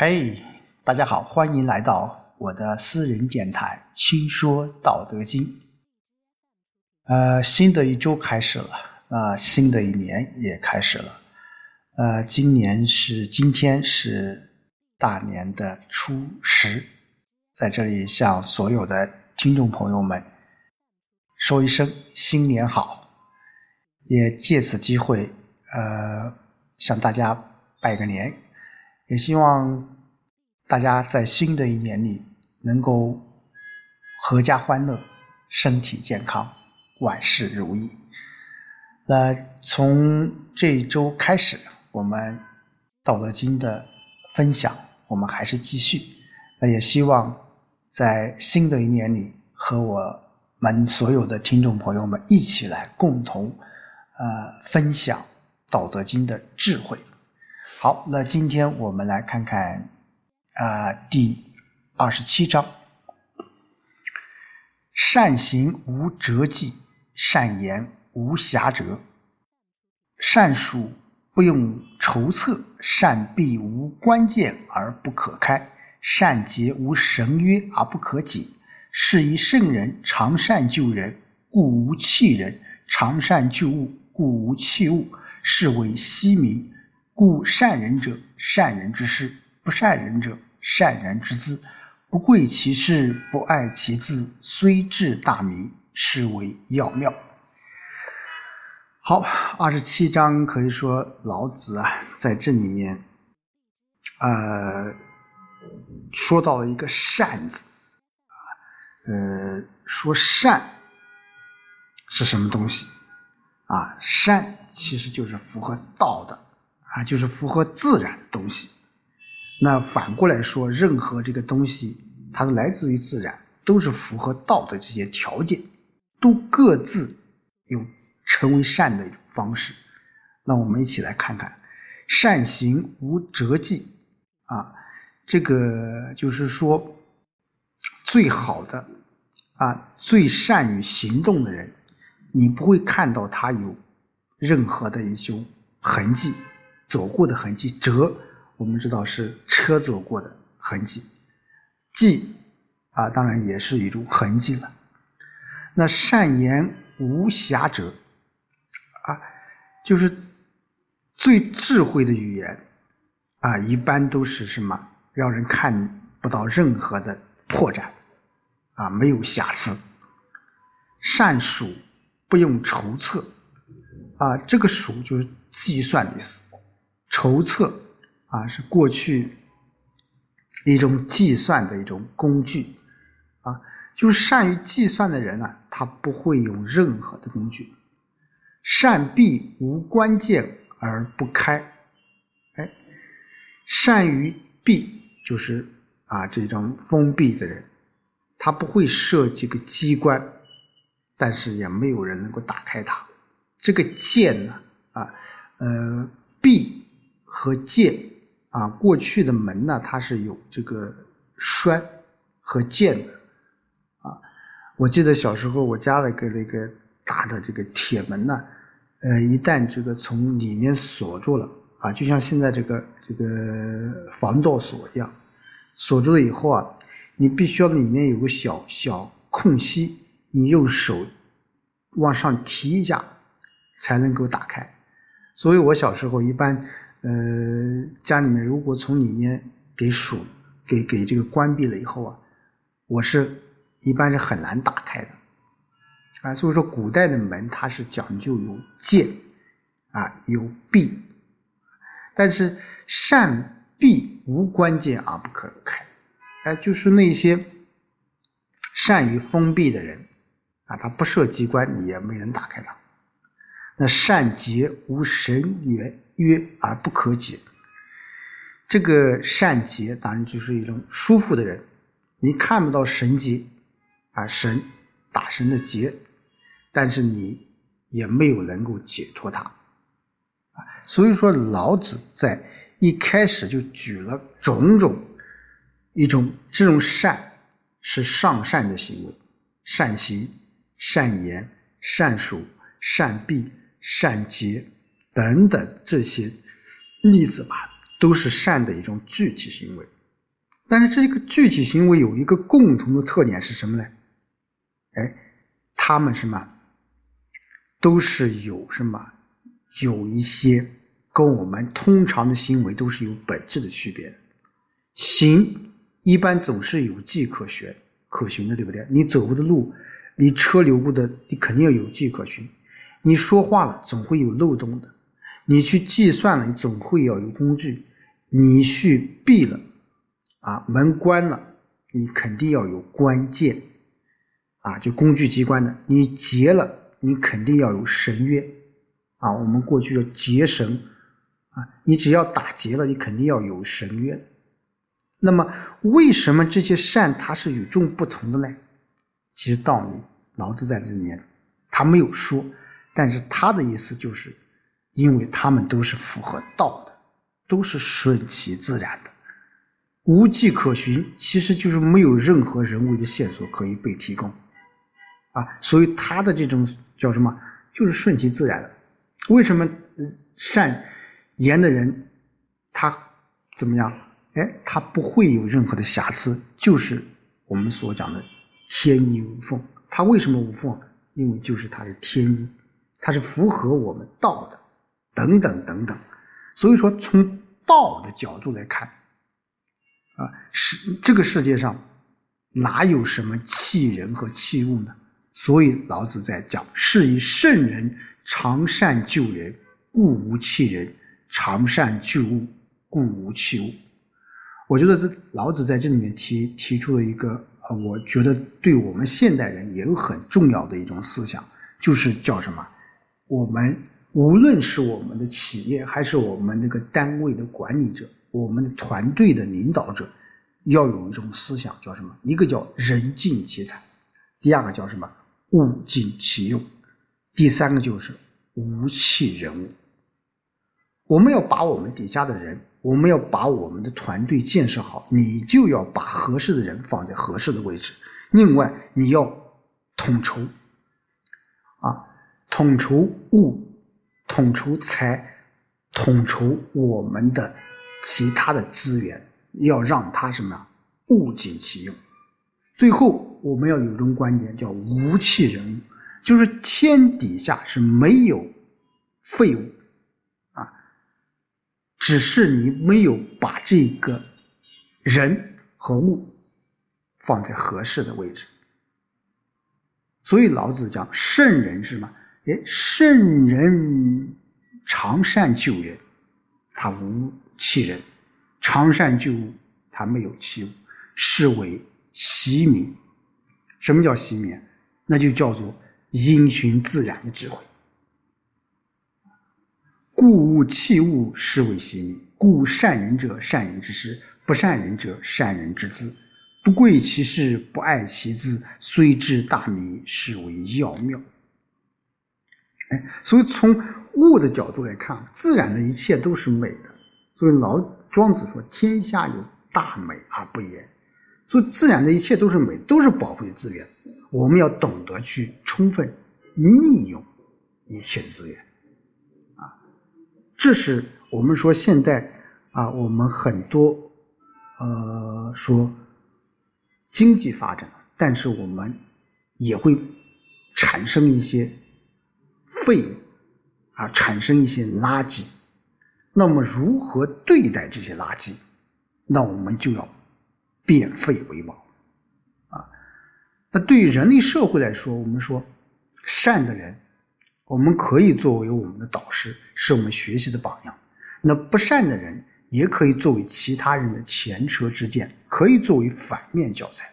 嘿，大家好，欢迎来到我的私人电台《轻说道德经》。呃，新的一周开始了，啊，新的一年也开始了。呃，今年是今天是大年的初十，在这里向所有的听众朋友们说一声新年好，也借此机会呃向大家拜个年。也希望大家在新的一年里能够阖家欢乐、身体健康、万事如意。那从这一周开始，我们《道德经》的分享，我们还是继续。那也希望在新的一年里，和我们所有的听众朋友们一起来共同呃分享《道德经》的智慧。好，那今天我们来看看啊，第二十七章：善行无辙迹，善言无瑕谪，善数不用筹策，善闭无关键而不可开，善结无绳约而不可解。是以圣人常善救人，故无弃人；常善救物，故无弃物。是谓希民。故善人者，善人之师；不善人者，善人之资。不贵其事，不爱其资，虽智大迷，是为要妙。好，二十七章可以说老子啊，在这里面，呃，说到了一个善字啊，呃，说善是什么东西啊？善其实就是符合道的。啊，就是符合自然的东西。那反过来说，任何这个东西，它都来自于自然，都是符合道的这些条件，都各自有成为善的一种方式。那我们一起来看看，善行无辙迹啊，这个就是说，最好的啊，最善于行动的人，你不会看到他有任何的一些痕迹。走过的痕迹，折我们知道是车走过的痕迹，迹啊，当然也是一种痕迹了。那善言无瑕者啊，就是最智慧的语言啊，一般都是什么，让人看不到任何的破绽啊，没有瑕疵。善数不用筹策啊，这个数就是计算的意思。筹策啊，是过去一种计算的一种工具啊，就是善于计算的人呢，他不会用任何的工具。善闭无关键而不开，哎，善于闭就是啊这种封闭的人，他不会设计个机关，但是也没有人能够打开它。这个剑呢啊呃闭。和剑啊，过去的门呢，它是有这个栓和剑的啊。我记得小时候我家那个那个大的这个铁门呢，呃，一旦这个从里面锁住了啊，就像现在这个这个防盗锁一样，锁住了以后啊，你必须要里面有个小小空隙，你用手往上提一下才能够打开。所以我小时候一般。呃，家里面如果从里面给锁、给给这个关闭了以后啊，我是一般是很难打开的啊。所以说，古代的门它是讲究有剑啊，有闭，但是善闭无关键而不可开，哎，就是那些善于封闭的人啊，他不设机关，你也没人打开它。那善结无神缘。约而不可解，这个善结当然就是一种舒服的人，你看不到神结啊神打神的结，但是你也没有能够解脱他啊。所以说老子在一开始就举了种种一种这种善是上善的行为，善行、善言、善数、善闭、善结。等等这些例子吧，都是善的一种具体行为。但是这个具体行为有一个共同的特点是什么呢？哎，他们什么都是有什么有一些跟我们通常的行为都是有本质的区别的。行一般总是有迹可循、可循的，对不对？你走过的路，你车流过的，你肯定要有迹可循。你说话了，总会有漏洞的；你去计算了，你总会要有工具；你去闭了。啊，门关了，你肯定要有关键，啊，就工具机关的。你结了，你肯定要有绳约，啊，我们过去叫结绳，啊，你只要打结了，你肯定要有绳约。那么，为什么这些善它是与众不同的呢？其实道理，老子在这里面他没有说，但是他的意思就是，因为他们都是符合道的，都是顺其自然的。无迹可寻，其实就是没有任何人为的线索可以被提供，啊，所以他的这种叫什么，就是顺其自然的。为什么善言的人他怎么样？哎，他不会有任何的瑕疵，就是我们所讲的天衣无缝。他为什么无缝？因为就是他是天衣，他是符合我们道的，等等等等。所以说，从道的角度来看。啊，世这个世界上哪有什么器人和器物呢？所以老子在讲：是以圣人常善救人，故无弃人；常善救物，故无器物。我觉得这老子在这里面提提出了一个呃，我觉得对我们现代人也有很重要的一种思想，就是叫什么？我们无论是我们的企业，还是我们那个单位的管理者。我们的团队的领导者要有一种思想，叫什么？一个叫人尽其才，第二个叫什么？物尽其用，第三个就是无弃人物。我们要把我们底下的人，我们要把我们的团队建设好，你就要把合适的人放在合适的位置。另外，你要统筹啊，统筹物，统筹财，统筹我们的。其他的资源要让它什么物尽其用。最后我们要有一种观点叫无弃人物，就是天底下是没有废物啊，只是你没有把这个人和物放在合适的位置。所以老子讲圣人是什么？哎，圣人常善救人，他无。弃人，常善救物，他没有弃物，是为习民。什么叫习民？那就叫做因循自然的智慧。故物弃物，是为习民。故善人者，善人之师；不善人者，善人之资。不贵其事，不爱其资，虽智大迷，是为要妙。哎，所以从物的角度来看，自然的一切都是美的。所以老庄子说：“天下有大美而不言。”所以自然的一切都是美，都是宝贵资源。我们要懂得去充分利用一切资源，啊，这是我们说现在啊，我们很多呃说经济发展，但是我们也会产生一些废物啊，产生一些垃圾。那么如何对待这些垃圾？那我们就要变废为宝啊！那对于人类社会来说，我们说善的人，我们可以作为我们的导师，是我们学习的榜样；那不善的人，也可以作为其他人的前车之鉴，可以作为反面教材。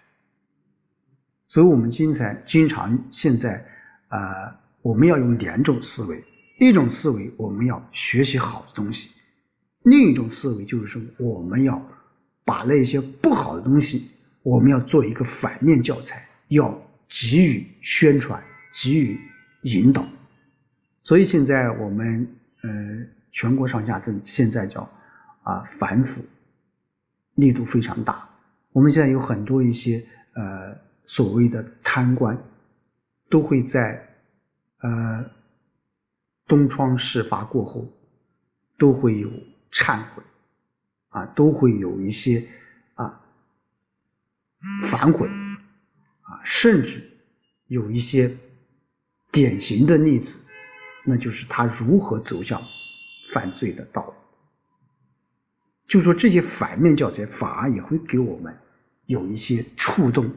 所以，我们经常经常现在啊，我们要用两种思维。一种思维，我们要学习好的东西；另一种思维就是说，我们要把那些不好的东西，我们要做一个反面教材，要给予宣传，给予引导。所以现在我们呃，全国上下正现在叫啊反腐力度非常大。我们现在有很多一些呃所谓的贪官，都会在呃。东窗事发过后，都会有忏悔，啊，都会有一些啊反悔啊，甚至有一些典型的例子，那就是他如何走向犯罪的道路。就说这些反面教材反而也会给我们有一些触动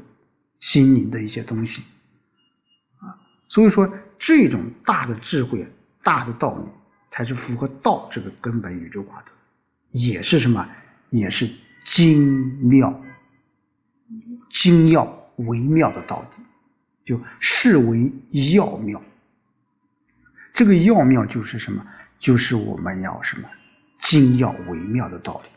心灵的一些东西啊，所以说这种大的智慧、大的道理，才是符合道这个根本宇宙法则。也是什么？也是精妙、精要、微妙的道理，就视为要妙。这个要妙就是什么？就是我们要什么精要微妙的道理。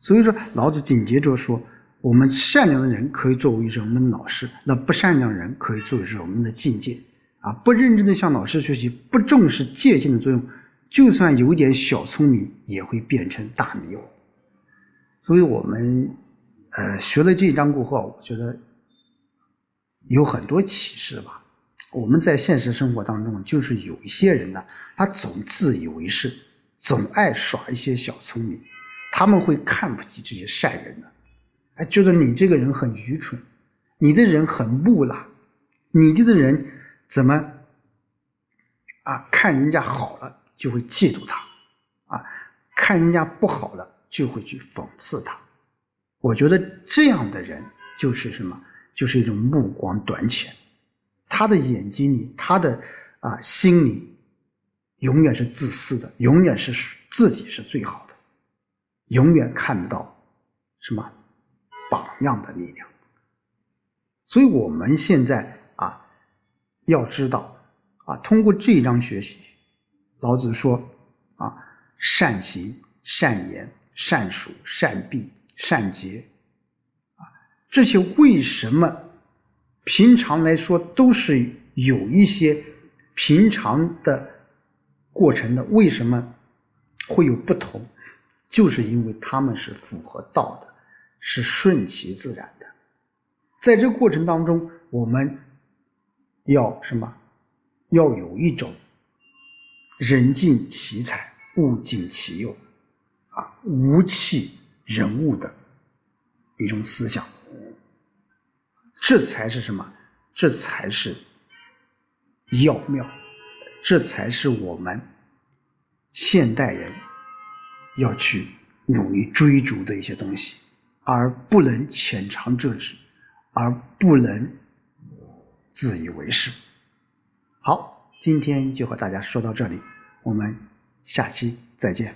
所以说，老子紧接着说：我们善良的人可以作为人们的老师，那不善良人可以作为人们的境界。啊，不认真的向老师学习，不重视界限的作用。就算有点小聪明，也会变成大迷糊。所以，我们呃学了这一章过后，我觉得有很多启示吧。我们在现实生活当中，就是有一些人呢，他总自以为是，总爱耍一些小聪明，他们会看不起这些善人的，哎，觉得你这个人很愚蠢，你的人很木讷，你这个人怎么啊看人家好了？就会嫉妒他，啊，看人家不好了就会去讽刺他。我觉得这样的人就是什么？就是一种目光短浅，他的眼睛里，他的啊心里，永远是自私的，永远是自己是最好的，永远看不到什么榜样的力量。所以我们现在啊，要知道啊，通过这一章学习。老子说：“啊，善行、善言、善数、善闭、善结，啊，这些为什么平常来说都是有一些平常的过程的？为什么会有不同？就是因为他们是符合道的，是顺其自然的。在这过程当中，我们要什么？要有一种。”人尽其才，物尽其用，啊，无弃人物的一种思想，这才是什么？这才是要妙，这才是我们现代人要去努力追逐的一些东西，而不能浅尝辄止，而不能自以为是。好。今天就和大家说到这里，我们下期再见。